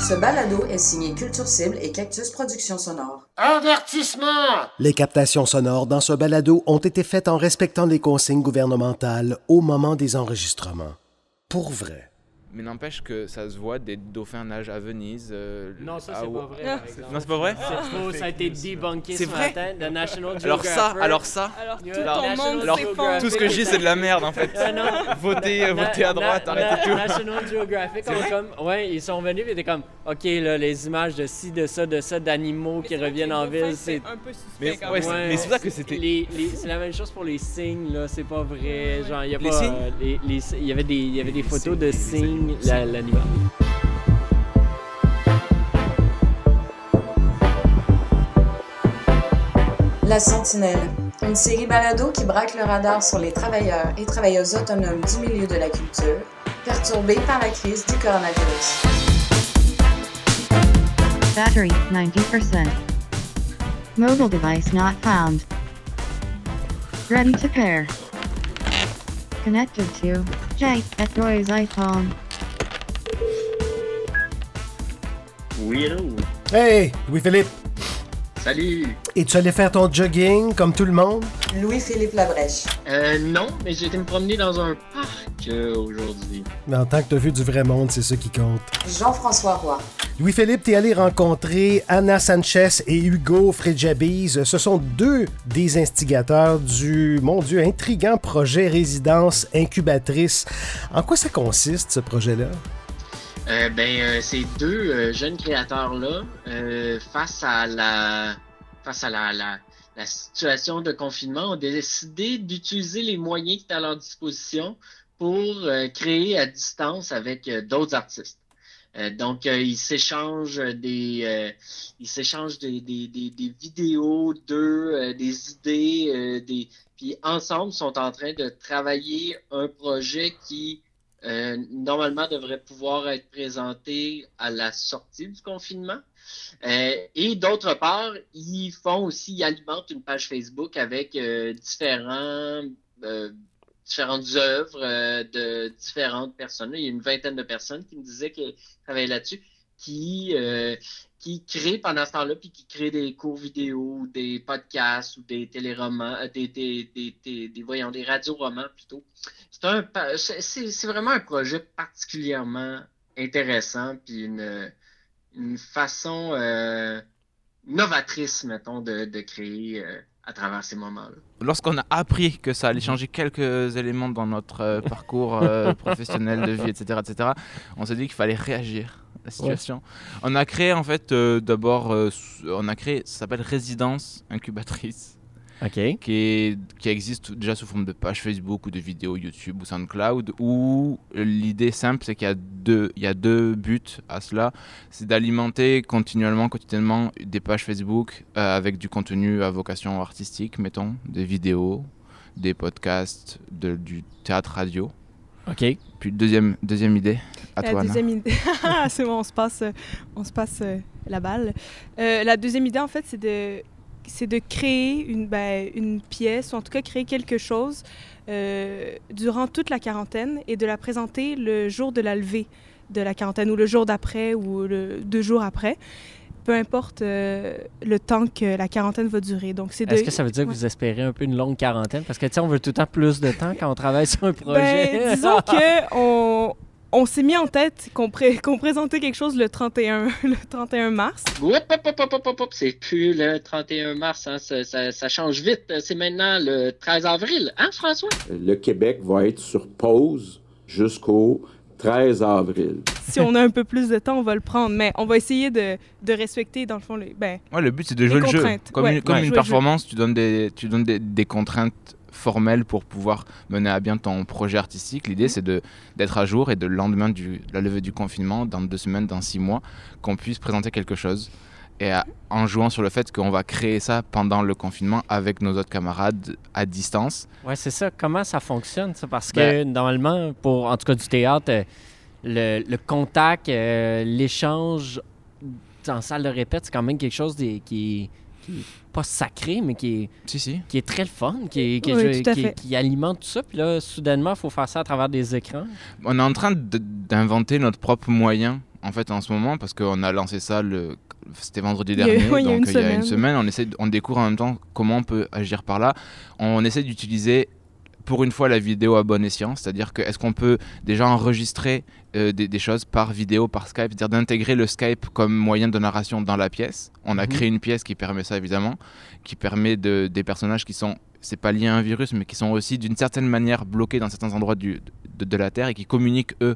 Ce balado est signé Culture Cible et Cactus Productions Sonores. Avertissement! Les captations sonores dans ce balado ont été faites en respectant les consignes gouvernementales au moment des enregistrements. Pour vrai. Mais n'empêche que ça se voit des dauphins nagent à Venise. euh, Non, ça, c'est pas vrai. Ah. Non, c'est pas vrai? C'est faux, ça a été débunké C'est ce vrai? matin. The National Alors ça, Geographic. alors ça, Alors tout Alors, monde alors, tout ce que je dis c'est de la merde en fait. Euh, non. Votez, Na- votez à droite, na- arrêtez tout. National Geographic, ont comme, ouais, ils sont venus et étaient comme, ok, là, les images de ci, de ça, de ça, d'animaux qui reviennent en ville, c'est. un peu suspect Mais, quand ouais, même. c'est- Ouais. mais c'est pour ça que c'était. C'est la même chose pour les signes, là, c'est pas vrai. Genre, il y a Les pas. signes? euh, il y avait des, photos de signes, l'animal. La Sentinelle, une série balado qui braque le radar sur les travailleurs et travailleuses autonomes du milieu de la culture, perturbés par la crise du coronavirus. Battery 90%. Mobile device not found. Ready to pair. Connected to Jake at Roy's iPhone. Oui, hello. Hey, Louis-Philippe, Salut. et tu allais faire ton jogging comme tout le monde? Louis-Philippe Labrèche. Euh, non, mais j'ai été me promener dans un parc euh, aujourd'hui. Mais en tant que tu as vu du vrai monde, c'est ça qui compte. Jean-François Roy. Louis-Philippe, t'es allé rencontrer Anna Sanchez et Hugo Fredjabiz. Ce sont deux des instigateurs du, mon Dieu, intrigant projet Résidence Incubatrice. En quoi ça consiste, ce projet-là? Euh, ben, euh, ces deux euh, jeunes créateurs-là, euh, face à la face à la, la, la situation de confinement, ont décidé d'utiliser les moyens qui étaient à leur disposition pour créer à distance avec d'autres artistes. Euh, donc, ils s'échangent des euh, ils s'échangent des, des, des, vidéos d'eux, des idées, des puis ensemble sont en train de travailler un projet qui euh, normalement devrait pouvoir être présenté à la sortie du confinement. Euh, et d'autre part, ils font aussi, ils alimentent une page Facebook avec euh, différents, différentes œuvres de différentes personnes. Il y a une vingtaine de personnes qui me disaient qu'ils travaillaient là-dessus, qui, euh, qui créent pendant ce temps-là, puis qui créent des cours vidéo, ou des podcasts ou des téléromans, euh, des, des, des, des, des, voyons, des radioromans plutôt. C'est vraiment un projet particulièrement intéressant, puis une, une façon euh, novatrice, mettons, de, de créer euh, à travers ces moments-là. Lorsqu'on a appris que ça allait changer quelques éléments dans notre euh, parcours euh, professionnel de vie, etc., etc., on s'est dit qu'il fallait réagir la situation. On a créé en fait euh, d'abord, euh, on a créé, ça s'appelle Résidence Incubatrice. OK. qui, est- qui existe déjà sous forme de page Facebook ou de vidéos YouTube ou SoundCloud, où l'idée simple, c'est qu'il y, a deux- il y a deux buts à cela. C'est d'alimenter continuellement, quotidiennement, des pages Facebook euh, avec du contenu à vocation artistique, mettons, des vidéos, des podcasts, de- du théâtre radio. OK. Puis deuxième, deuxième idée, à La toi, Anna. deuxième idée, Ah, c'est bon, on se passe, on se passe euh, la balle. Euh, la deuxième idée, en fait, c'est de, c'est de créer une, ben, une pièce, ou en tout cas créer quelque chose euh, durant toute la quarantaine et de la présenter le jour de la levée de la quarantaine ou le jour d'après ou le deux jours après. Peu importe euh, le temps que la quarantaine va durer. Donc, c'est de... Est-ce que ça veut dire que vous espérez un peu une longue quarantaine? Parce que, tu sais, on veut tout le temps plus de temps quand on travaille sur un projet. Ben, disons que on, s'est mis en tête qu'on pré- qu'on présentait quelque chose le 31, le 31 mars. Hop, hop, hop, hop, hop, hop, hop, c'est plus le 31 mars, hein, ça, ça, ça change vite. C'est maintenant le 13 avril, hein, François? Le Québec va être sur pause jusqu'au 13 avril. Si on a un peu plus de temps, on va le prendre. Mais on va essayer de, de respecter, dans le fond, les, ben, Ouais, le but c'est de jouer le jeu. Comme, ouais. une, comme Ouais. une Jouer le jeu. performance, tu donnes, des, tu donnes des, des contraintes formelles pour pouvoir mener à bien ton projet artistique. L'idée Mhm. c'est de- d'être à jour et de le lendemain du, de la levée du confinement, dans deux semaines, dans six mois, qu'on puisse présenter quelque chose. Et à- en jouant sur le fait qu'on va créer ça pendant le confinement avec nos autres camarades à distance. Ouais, c'est ça. Comment ça fonctionne, ça? Parce que Ben- normalement, pour en tout cas du théâtre, euh, le, le contact, euh, l'échange en salle de répète, c'est quand même quelque chose qui, qui est pas sacré, mais qui est, Si, si. qui est très le fun, qui, est- qui, Oui, qui- alimente tout ça. Puis là, soudainement, il faut faire ça à travers des écrans. On est en train d'inventer notre propre moyen en fait en ce moment parce qu'on a lancé ça le c'était vendredi Il y a- dernier il y a donc une il y a une semaine. on essaie on découvre en même temps comment on peut agir par là on essaie d'utiliser pour une fois la vidéo à bon escient c'est-à-dire que est-ce qu'on peut déjà enregistrer euh, des, des choses par vidéo par Skype c'est-à-dire d'intégrer le Skype comme moyen de narration dans la pièce on a Mhm. créé une pièce qui permet ça évidemment qui permet de, des personnages qui sont c'est pas lié à un virus mais qui sont aussi d'une certaine manière bloqués dans certains endroits du, de, de la Terre et qui communiquent eux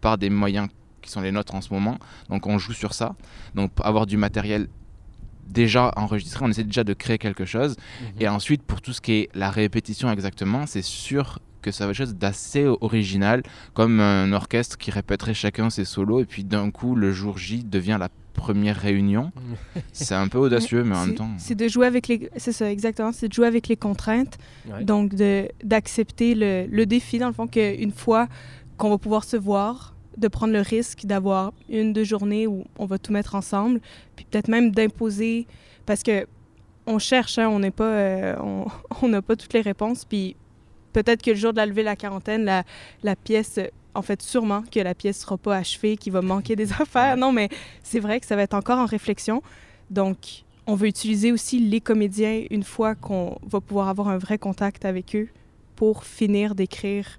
par des moyens qui sont les nôtres en ce moment. Donc on joue sur ça. Donc pour avoir du matériel déjà enregistré, on essaie déjà de créer quelque chose. Et ensuite pour tout ce qui est la répétition exactement, c'est sûr que ça va être quelque chose d'assez original, comme un orchestre qui répéterait chacun ses solos et puis d'un coup le jour J devient la première réunion. c'est un peu audacieux, mais en même temps. C'est de jouer avec les. C'est ça, exactement. C'est de jouer avec les contraintes. Ouais. Donc, de- d'accepter le, le défi, dans le fond, qu'une fois qu'on va pouvoir se voir, de prendre le risque d'avoir une, deux journées où on va tout mettre ensemble, puis peut-être même d'imposer. Parce que on cherche, hein, on n'est pas. euh, on n'a pas toutes les réponses, puis peut-être que le jour de la levée de la quarantaine, la, la pièce. En fait, sûrement que la pièce sera pas achevée, qu'il va manquer des affaires. Non, mais c'est vrai que ça va être encore en réflexion. Donc, on veut utiliser aussi les comédiens une fois qu'on va pouvoir avoir un vrai contact avec eux pour finir d'écrire.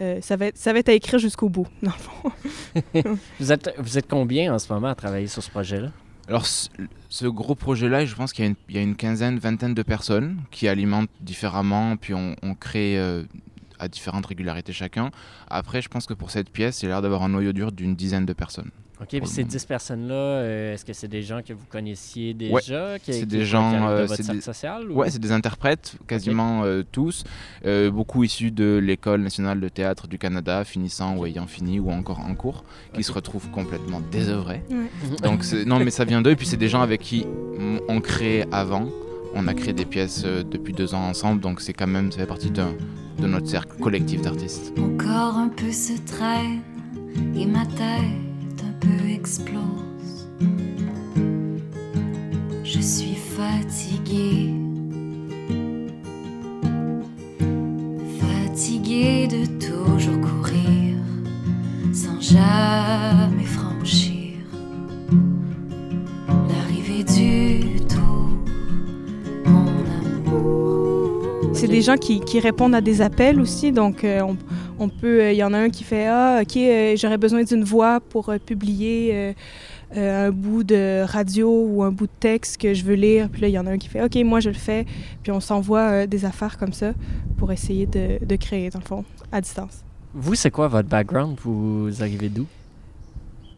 Euh, ça, va être, ça va être à écrire jusqu'au bout, dans le fond. Vous êtes, vous êtes combien en ce moment à travailler sur ce projet-là? Alors, ce, gros projet-là, je pense qu'il y, a une- il y a une quinzaine, vingtaine de personnes qui alimentent différemment, puis on, on crée euh, à différentes régularités chacun. Après, je pense que pour cette pièce, il a l'air d'avoir un noyau dur d'une dizaine de personnes. OK, puis ces moment. 10 personnes-là, euh, est-ce que c'est des gens que vous connaissiez déjà? qui, c'est des gens, arrivent de euh, votre des- social? ou- Ouais, c'est des interprètes, quasiment euh, tous, euh, beaucoup issus de l'École nationale de théâtre du Canada, finissant ou ayant fini ou encore en cours, qui se retrouvent complètement désœuvrés. Donc, c'est- non, mais ça vient d'eux, et puis c'est des gens avec qui on crée avant. On a créé des pièces euh, depuis deux ans ensemble, donc c'est quand même, ça fait partie d'un- de notre cercle collectif d'artistes. Mon corps un peu se traîne et ma tête peu explose. Je suis fatiguée. Fatiguée de toujours courir sans jamais franchir l'arrivée du tour. Mon amour. C'est des gens qui, répondent à des appels aussi, donc euh, on, on peut... euh, Il y en a un qui fait « Ah, OK, euh, j'aurais besoin d'une voix pour euh, publier euh, euh, un bout de radio ou un bout de texte que je veux lire. » Puis là, il y en a un qui fait « OK, moi, je le fais. » Puis on s'envoie euh, des affaires comme ça pour essayer de, de créer, dans le fond, à distance. Vous, c'est quoi votre background? Vous arrivez d'où?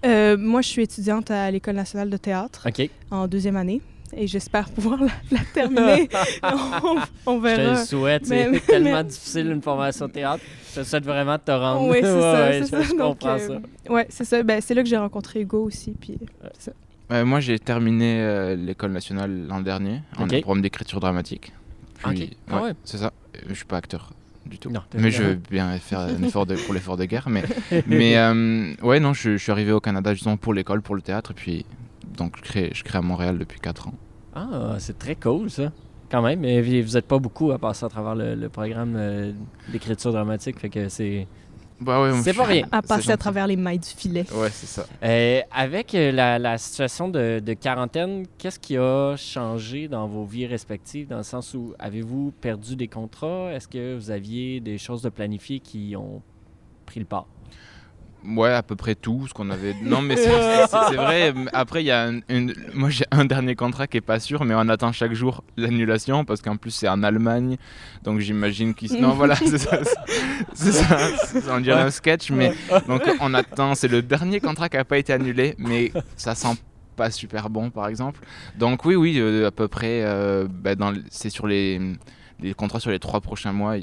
Euh, moi, je suis étudiante à l'École nationale de théâtre en deuxième année et j'espère pouvoir la, la terminer. on, on Je te verra. le souhaite. C'est mais- tellement difficile une formation de théâtre. Je te souhaite vraiment de te rendre. Oui, c'est Ouais, ça. ouais, c'est je, ça. je Donc, comprends euh, ça. Ouais, c'est ça. Ben, c'est là que j'ai rencontré Hugo aussi. Puis, euh, ça. Euh, moi, j'ai terminé euh, l'école nationale l'an dernier en Ok. programme d'écriture dramatique. Ok. Puis, Ah ouais. C'est ça. Euh, Je suis pas acteur du tout. Non, mais je veux bien faire un effort de- pour l'effort de guerre. Mais, mais euh, ouais, non, je, je suis arrivé au Canada justement pour l'école, pour le théâtre. Et puis, donc, je crée, je crée à Montréal depuis 4 ans. Ah, c'est très cool, ça. Quand même, mais vous vous êtes pas beaucoup à passer à travers le, le programme euh, d'écriture dramatique, fait que c'est... Bah ouais, C'est pas rien. À c'est passer à travers les mailles du filet. Ouais, c'est ça. Euh, avec euh, la, la situation de, de quarantaine, qu'est-ce qui a changé dans vos vies respectives, dans le sens où avez-vous perdu des contrats? Est-ce que vous aviez des choses de planifiées qui ont pris le pas? Ouais, à peu près tout ce qu'on avait. Non, mais c'est vrai. Après, il y a un- une... moi j'ai un dernier contrat qui est pas sûr, mais on attend chaque jour l'annulation parce qu'en plus c'est en Allemagne, donc j'imagine qu'ils. Non, voilà, c'est ça. C'est ça. On dirait un sketch, mais donc on attend. C'est le dernier contrat qui a pas été annulé, mais ça sent pas super bon, par exemple. Donc oui, oui, euh, à peu près. euh, bah, dans c'est sur les les contrats sur les trois prochains mois. à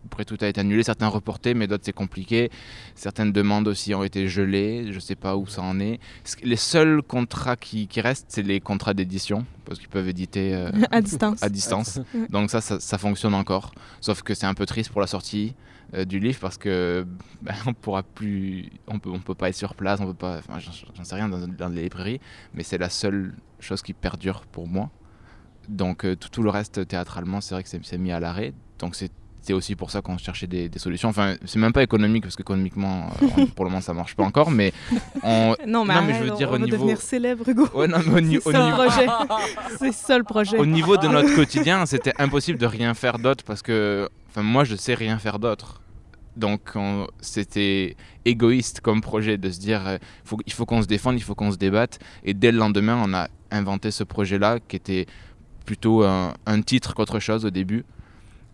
peu près tout a été annulé, certains reportés, mais d'autres c'est compliqué. Certaines demandes aussi ont été gelées, je sais pas où ça en est. Les seuls contrats qui, qui restent, c'est les contrats d'édition, parce qu'ils peuvent éditer euh, à distance. à distance. Donc ça, ça, ça fonctionne encore. Sauf que c'est un peu triste pour la sortie euh, du livre, parce que ben, on pourra plus, on peut, on peut pas être sur place, on peut pas, enfin, j'en sais rien dans, dans les librairies, mais c'est la seule chose qui perdure pour moi. Donc euh, tout, tout le reste théâtralement, c'est vrai que c'est c'est mis à l'arrêt. Donc c'est c'est aussi pour ça qu'on cherchait des, des solutions. Enfin, c'est même pas économique parce qu'économiquement, euh, pour le moment, ça marche pas encore. Mais on... Non, mais, Non, mais je veux dire on au va niveau- devenir célèbre, Hugo. Ouais, non, mais au, C'est au ça niveau, projet. C'est ça le projet. au niveau de notre quotidien, c'était impossible de rien faire d'autre parce que, enfin, moi, je sais rien faire d'autre. Donc, on- c'était égoïste comme projet de se dire, euh, faut, il faut qu'on se défende, il faut qu'on se débatte. Et dès le lendemain, on a inventé ce projet-là qui était plutôt un, un titre qu'autre chose au début,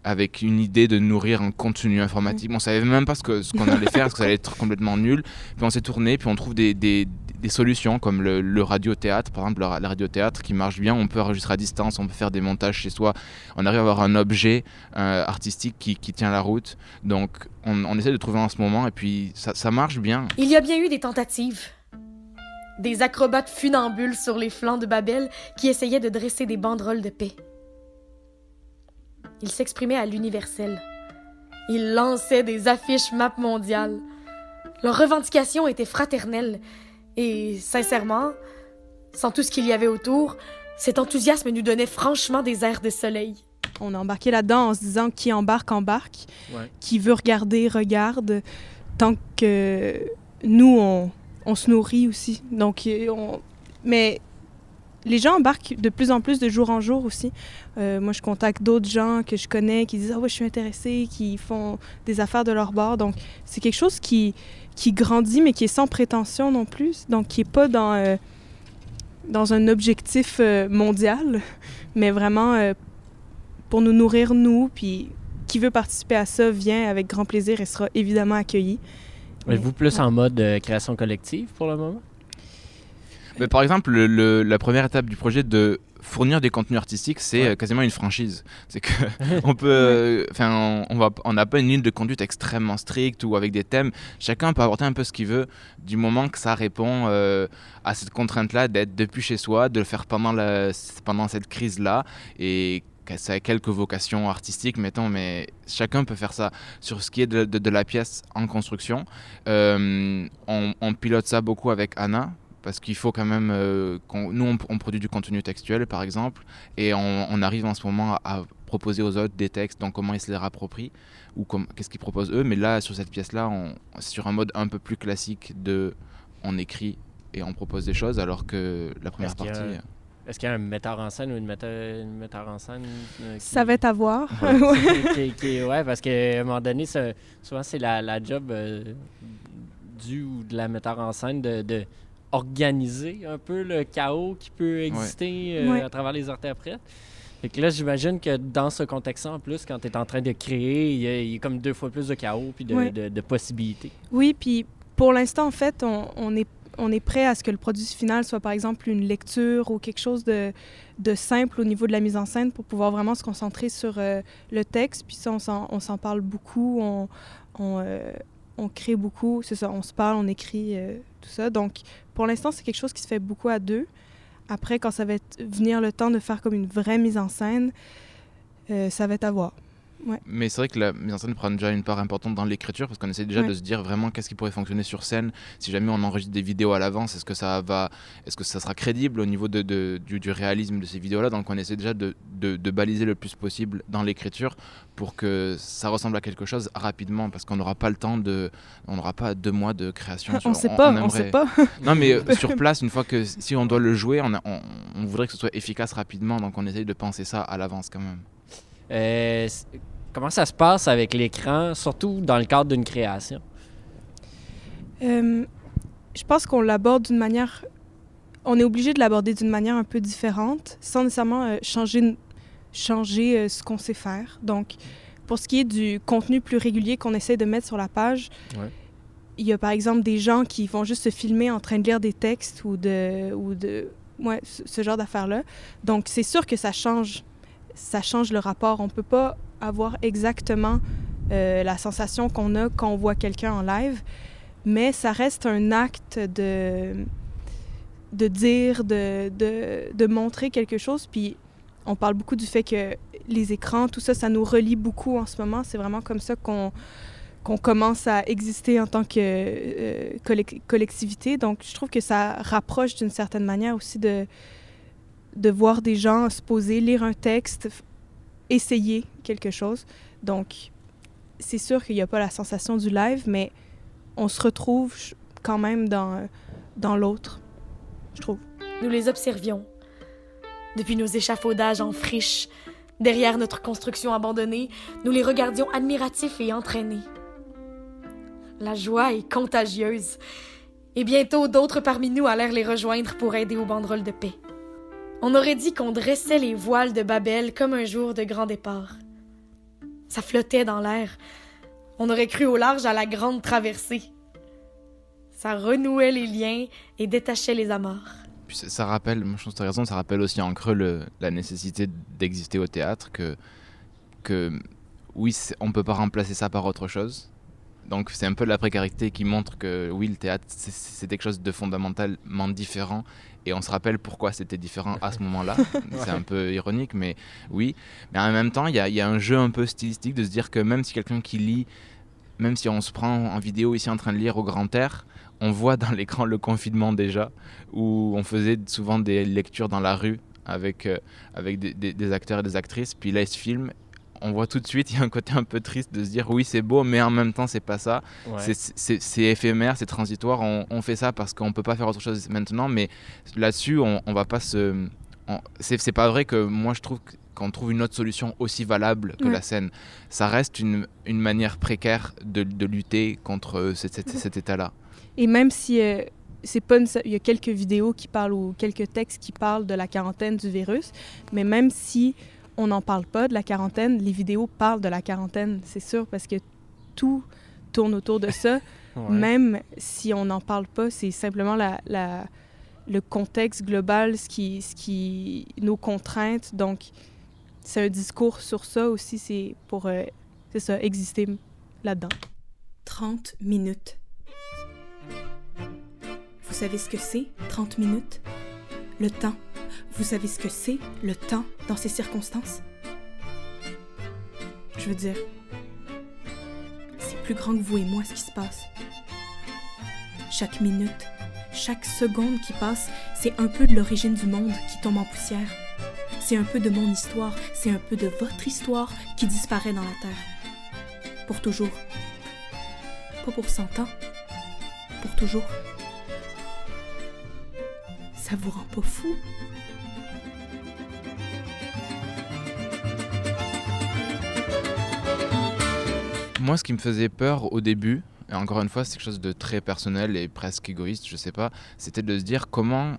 avec une idée de nourrir un contenu informatique. On savait même pas ce qu'on allait faire, parce que ça allait être complètement nul. Puis on s'est tourné, puis on trouve des, des- des solutions comme le, le radio-théâtre, par exemple, le, le radio-théâtre qui marche bien. On peut enregistrer à distance, on peut faire des montages chez soi. On arrive à avoir un objet euh, artistique qui, qui tient la route. Donc on, on essaie de trouver en ce moment, et puis ça, ça marche bien. Il y a bien eu des tentatives. Des acrobates funambules sur les flancs de Babel qui essayaient de dresser des banderoles de paix. Ils s'exprimaient à l'universel. Ils lançaient des affiches map mondiales. Leurs revendications étaient fraternelles. Et sincèrement, sans tout ce qu'il y avait autour, cet enthousiasme nous donnait franchement des airs de soleil. On a embarqué là-dedans en se disant qui embarque, embarque. Ouais. Qui veut regarder, regarde. Tant que nous, on, on se nourrit aussi. Donc, on... Mais les gens embarquent de plus en plus de jour en jour aussi. Euh, moi, je contacte d'autres gens que je connais qui disent Ah ouais, je suis intéressé, qui font des affaires de leur bord. Donc, c'est quelque chose qui, qui grandit, mais qui est sans prétention non plus. Donc, qui n'est pas dans, euh, dans un objectif euh, mondial, mais vraiment pour nous nourrir, nous. Puis, qui veut participer à ça vient avec grand plaisir et sera évidemment accueilli. Êtes-vous plus en mode création collective pour le moment? Mais par exemple, le- le- la première étape du projet de fournir des contenus artistiques, c'est Ouais. euh, quasiment une franchise. C'est que on peut, euh, enfin, on, on va, on n'a pas une ligne de conduite extrêmement stricte ou avec des thèmes. Chacun peut apporter un peu ce qu'il veut, du moment que ça répond euh, à cette contrainte-là d'être depuis chez soi, de le faire pendant la, pendant cette crise-là et que ça a quelques vocations artistiques, mettons, mais chacun peut faire ça. Sur ce qui est de, de- de la pièce en construction, euh, on, on pilote ça beaucoup avec Anna, parce qu'il faut quand même euh, qu'on- nous on, on produit du contenu textuel par exemple et on, on arrive en ce moment à, à proposer aux autres des textes donc comment ils se les rapproprient ou qu'est-ce qu'ils proposent eux mais là sur cette pièce là on c'est sur un mode un peu plus classique de on écrit et on propose des choses alors que la première Est-ce qu'il y a- partie euh, Est-ce qu'il y a un metteur en scène ou une metteur, une metteur en scène euh, qui- Ça va être à voir. qui- qui- ouais, parce qu'à un moment donné, ça- souvent c'est la, la job euh, du ou de la metteur en scène de, de organiser un peu le chaos qui peut exister euh, Ouais. à travers les interprètes. Fait que là, j'imagine que dans ce contexte en plus, quand tu es en train de créer, il y, a, il y a comme deux fois plus de chaos puis de, Ouais. de- de possibilités. Oui, puis pour l'instant, en fait, on, on est, on est prêt à ce que le produit final soit, par exemple, une lecture ou quelque chose de, de simple au niveau de la mise en scène pour pouvoir vraiment se concentrer sur euh, le texte. Puis ça, on s'en, on s'en parle beaucoup, on, on, euh, on crée beaucoup, on se parle, on écrit, euh, tout ça. Donc, pour l'instant, c'est quelque chose qui se fait beaucoup à deux. Après, quand ça va venir le temps de faire comme une vraie mise en scène, euh, ça va être à voir. Mais c'est vrai que la mise en scène prend déjà une part importante dans l'écriture parce qu'on essaie déjà Ouais. de se dire vraiment qu'est-ce qui pourrait fonctionner sur scène. Si jamais on enregistre des vidéos à l'avance est-ce que ça va est-ce que ça sera crédible au niveau de, de- du, du réalisme de ces vidéos là donc on essaie déjà de, de- de baliser le plus possible dans l'écriture pour que ça ressemble à quelque chose rapidement parce qu'on n'aura pas le temps de on n'aura pas deux mois de création on sur- sait pas, on, aimerait- sait pas. non mais euh, sur place une fois que si on doit le jouer on, a- on, on voudrait que ce soit efficace rapidement donc on essaye de penser ça à l'avance quand même Euh, comment ça se passe avec l'écran, surtout dans le cadre d'une création? Euh, je pense qu'on l'aborde d'une manière. On est obligé de l'aborder d'une manière un peu différente, sans nécessairement euh, changer, changer ce qu'on sait faire. Donc, pour ce qui est du contenu plus régulier qu'on essaie de mettre sur la page, Ouais. il y a par exemple des gens qui vont juste se filmer en train de lire des textes ou de. Ou de ouais, ce genre d'affaires-là. Donc, c'est sûr que ça change. Ça change le rapport. On peut pas avoir exactement euh, la sensation qu'on a quand on voit quelqu'un en live mais ça reste un acte de, de dire, de, de, montrer quelque chose. Puis on parle beaucoup du fait que les écrans, tout ça, ça nous relie beaucoup en ce moment. C'est vraiment comme ça qu'on qu'on commence à exister en tant que euh, collec- collectivité. Donc, je trouve que ça rapproche d'une certaine manière aussi de, de voir des gens se poser, lire un texte, essayer quelque chose. Donc, c'est sûr qu'il n'y a pas la sensation du live, mais on se retrouve quand même dans, dans l'autre, je trouve. Nous les observions. Depuis nos échafaudages en friche, derrière notre construction abandonnée, nous les regardions admiratifs et entraînés. La joie est contagieuse. Et bientôt, d'autres parmi nous allèrent les rejoindre pour aider aux banderoles de paix. On aurait dit qu'on dressait les voiles de Babel comme un jour de grand départ. Ça flottait dans l'air. On aurait cru au large à la grande traversée. Ça renouait les liens et détachait les amarres. Puis ça, rappelle, moi je pense que tu as raison, ça rappelle aussi en creux le- la nécessité d'exister au théâtre, que, que oui, on peut pas remplacer ça par autre chose. Donc c'est un peu la précarité qui montre que oui, le théâtre, c'est- quelque chose de fondamentalement différent. Et on se rappelle pourquoi c'était différent à ce moment-là. C'est un peu ironique, mais oui. Mais en même temps, il y y a un jeu un peu stylistique de se dire que même si quelqu'un qui lit, même si on se prend en vidéo ici en train de lire au grand air, on voit dans l'écran le confinement déjà, où on faisait souvent des lectures dans la rue avec, euh, avec des, des- des acteurs et des actrices. Puis là, ils se filment. On voit tout de suite, il y a un côté un peu triste de se dire oui, c'est beau, mais en même temps, c'est pas ça. Ouais. C'est- C'est c'est éphémère, c'est transitoire. On, on fait ça parce qu'on peut pas faire autre chose maintenant, mais là-dessus, on, on va pas se. C'est c'est pas vrai que moi, je trouve qu'on trouve une autre solution aussi valable que Ouais. la scène. Ça reste une, une manière précaire de, de lutter contre euh, cet, cet- cet état-là. Et même si euh, c'est pas une- il y a quelques vidéos qui parlent ou quelques textes qui parlent de la quarantaine du virus, mais même si on n'en parle pas de la quarantaine, les vidéos parlent de la quarantaine, c'est sûr, parce que tout tourne autour de ça. Ouais. Même si on n'en parle pas, c'est simplement la, la- le contexte global, ce qui, ce qui, nos contraintes. Donc, c'est un discours sur ça aussi, c'est pour, euh, c'est ça, exister là-dedans. 30 minutes. Vous savez ce que c'est, 30 minutes? Le temps. Vous savez ce que c'est, le temps, dans ces circonstances? Je veux dire, c'est plus grand que vous et moi ce qui se passe. Chaque minute, chaque seconde qui passe, c'est un peu de l'origine du monde qui tombe en poussière. C'est un peu de mon histoire, c'est un peu de votre histoire qui disparaît dans la terre. Pour toujours. Pas pour 100 ans, pour toujours. Ça vous rend pas fou? Moi, ce qui me faisait peur au début, et encore une fois, c'est quelque chose de très personnel et presque égoïste, je sais pas, c'était de se dire comment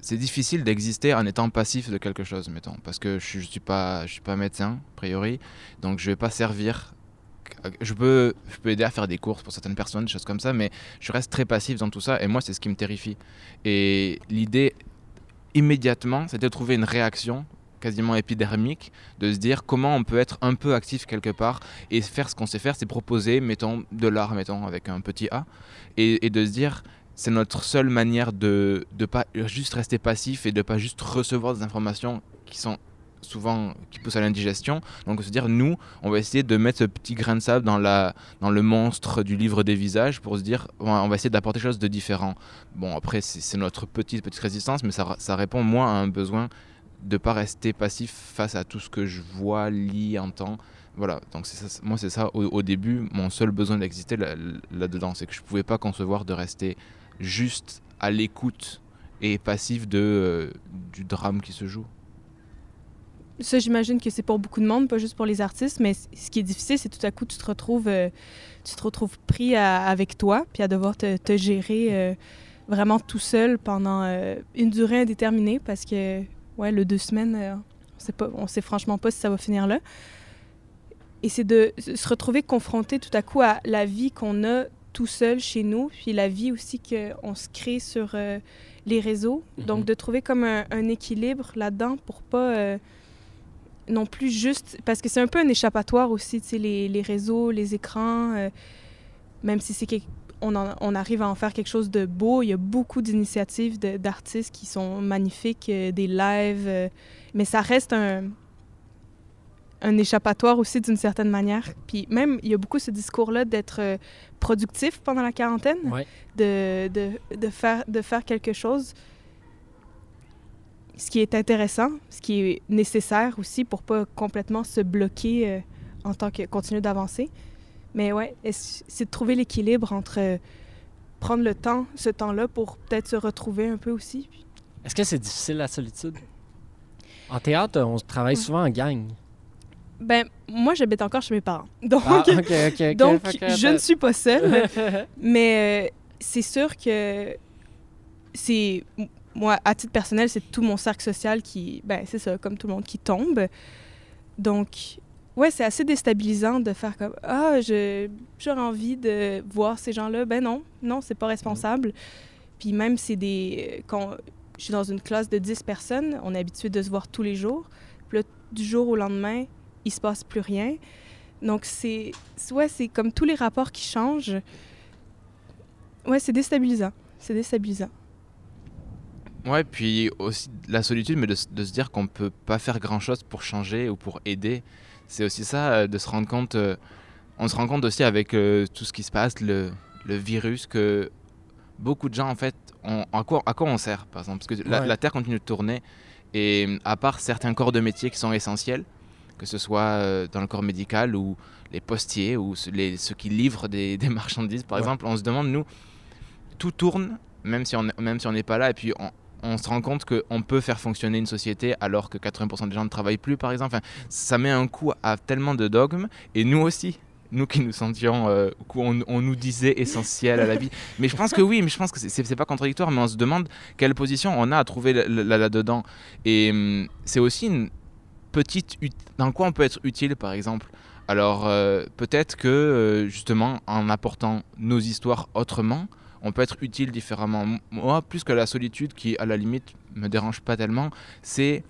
c'est difficile d'exister en étant passif de quelque chose, mettons, parce que je, je suis pas, je suis pas médecin a priori, donc je vais pas servir. Je peux, je peux aider à faire des courses pour certaines personnes, des choses comme ça, mais je reste très passif dans tout ça, et moi, c'est ce qui me terrifie. Et l'idée immédiatement, c'était de trouver une réaction quasiment épidermique, de se dire comment on peut être un peu actif quelque part et faire ce qu'on sait faire, c'est proposer, mettons, de l'art, mettons, avec un petit A, et, de se dire, c'est notre seule manière de ne pas juste rester passif et de pas juste recevoir des informations qui sont souvent qui poussent à l'indigestion. Donc se dire, nous, on va essayer de mettre ce petit grain de sable dans, la, dans le monstre du livre des visages pour se dire, on va essayer d'apporter quelque chose de différent. Bon, après, c'est notre petite, petite résistance, mais ça, ça répond moins à un besoin de pas rester passif face à tout ce que je vois, lis, entends. Voilà, donc ça, moi c'est ça au, début, mon seul besoin d'exister là- là-dedans, c'est que je pouvais pas concevoir de rester juste à l'écoute et passif de, euh, du drame qui se joue. Ça, j'imagine que c'est pour beaucoup de monde, pas juste pour les artistes, mais ce qui est difficile, c'est tout à coup, tu te retrouves, euh, tu te retrouves pris avec toi, puis à devoir te, gérer euh, vraiment tout seul pendant une durée indéterminée, parce que, ouais, le deux semaines, euh, on sait pas, on sait franchement pas si ça va finir là. Et c'est de se retrouver confronté tout à coup à la vie qu'on a tout seul chez nous, puis la vie aussi qu'on se crée sur euh, les réseaux. Donc, de trouver comme un, un équilibre là-dedans pour pas euh, non plus juste... Parce que c'est un peu un échappatoire aussi, tu sais, les, les réseaux, les écrans, même si c'est quelque- on, en- on arrive à en faire quelque chose de beau, il y a beaucoup d'initiatives d'artistes qui sont magnifiques, euh, des lives, euh, mais ça reste un un échappatoire aussi d'une certaine manière. Puis même, il y a beaucoup ce discours-là d'être euh, productif pendant la quarantaine, Ouais. de, de, de, faire, de faire quelque chose. Ce qui est intéressant, ce qui est nécessaire aussi pour pas complètement se bloquer en tant que continuer d'avancer. Mais ouais, c'est de trouver l'équilibre entre euh, prendre le temps, ce temps-là, pour peut-être se retrouver un peu aussi. puis- Est-ce que c'est difficile la solitude? En théâtre, on travaille Ouais. souvent en gang. Ben, moi, j'habite encore chez mes parents. Donc, Ah, donc je ne suis pas seule. mais euh, c'est sûr que c'est. Moi, à titre personnel, c'est tout mon cercle social qui. Ben, c'est ça, comme tout le monde, qui tombe. Donc, ouais, c'est assez déstabilisant de faire comme Ah, je- j'aurais envie de voir ces gens-là. Ben non, non, c'est pas responsable. Puis même, c'est des. Quand je suis dans une classe de 10 personnes, on est habitué de se voir tous les jours. Puis là, du jour au lendemain, il se passe plus rien. Donc, c'est. Ouais, c'est comme tous les rapports qui changent. Ouais, c'est déstabilisant. C'est déstabilisant. Ouais, puis aussi la solitude, mais de, de se dire qu'on peut pas faire grand chose pour changer ou pour aider. C'est aussi ça, euh, de se rendre compte. euh, on se rend compte aussi avec euh, tout ce qui se passe, le, le virus, que beaucoup de gens, en fait, à, quoi, à quoi on sert, par exemple Parce que la, Ouais. la Terre continue de tourner, et à part certains corps de métier qui sont essentiels, que ce soit dans le corps médical ou les postiers ou ceux, les- ceux qui livrent des, des marchandises, par Ouais. exemple, on se demande, nous, tout tourne, même si on même si on n'est pas là, et puis on, on se rend compte qu'on peut faire fonctionner une société alors que 80% des gens ne travaillent plus, par exemple. Ça met un coup à tellement de dogmes, et nous aussi, nous qui nous sentions, euh, on nous disait essentiel à la vie. Mais je pense que oui, mais je pense que c'est- pas contradictoire, mais on se demande quelle position on a à trouver là- là- là-dedans. Et hum, c'est aussi une petite... Dans quoi on peut être utile, par exemple alors euh, peut-être que euh, justement en apportant nos histoires autrement, on peut être utile différemment. Moi, plus que la solitude qui à la limite me dérange pas tellement, c'est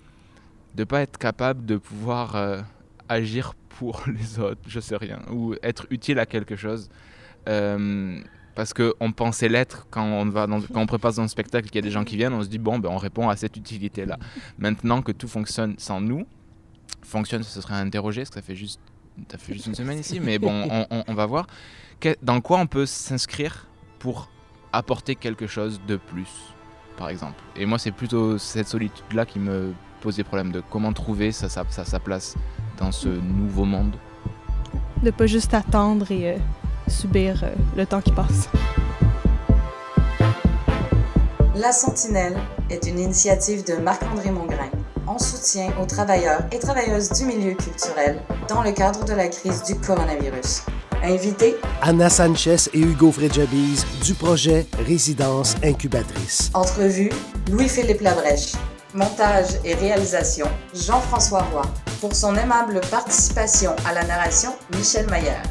de pas être capable de pouvoir euh, agir pour les autres, je sais rien, ou être utile à quelque chose. Euh, parce qu'on pensait l'être quand on, va dans, quand on prépare un spectacle, qu'il y a des gens qui viennent, on se dit bon, ben, on répond à cette utilité-là. Maintenant que tout fonctionne sans nous, fonctionne, ce serait à interroger, parce que ça fait juste, ça fait juste une semaine ici, mais bon, on, va voir. Dans quoi on peut s'inscrire pour apporter quelque chose de plus, par exemple. Et moi, c'est plutôt cette solitude-là qui me pose des problèmes de comment trouver sa, sa, sa- sa place dans ce nouveau monde. De pas juste attendre et euh, subir euh, le temps qui passe. La Sentinelle est une initiative de Marc-André Mongrain en soutien aux travailleurs et travailleuses du milieu culturel dans le cadre de la crise du coronavirus. Invité, Anna Sanchez et Hugo Fredjabise du projet Résidence Incubatrice. entrevue, Louis-Philippe Labrèche. Montage et réalisation, Jean-François Roy. Pour son aimable participation à la narration, Michel Mayer.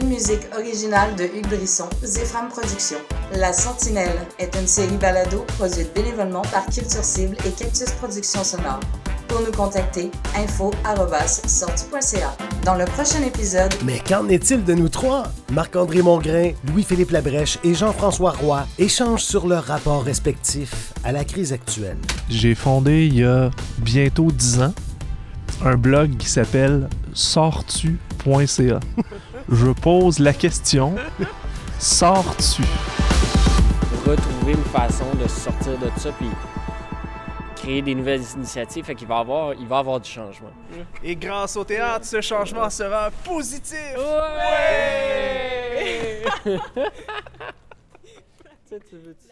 Une musique originale de Hugues Brisson, Zéphram Productions. La Sentinelle est une série balado produite bénévolement par Culture Cible et Cactus Productions Sonores. Pour nous contacter, info.sortie.ca. Dans le prochain épisode, Mais qu'en est-il de nous trois? Marc-André Mongrain, Louis-Philippe Labrèche et Jean-François Roy échangent sur leur rapport respectif à la crise actuelle. J'ai fondé il y a bientôt 10 ans un blog qui s'appelle sortu.ca. Je pose la question sors-tu? Retrouver une façon de sortir de ça, puis créer des nouvelles initiatives. Fait qu'il va y avoir, il va y avoir du changement. Et grâce au théâtre, ce changement sera positif. Ouais! tu veux-tu...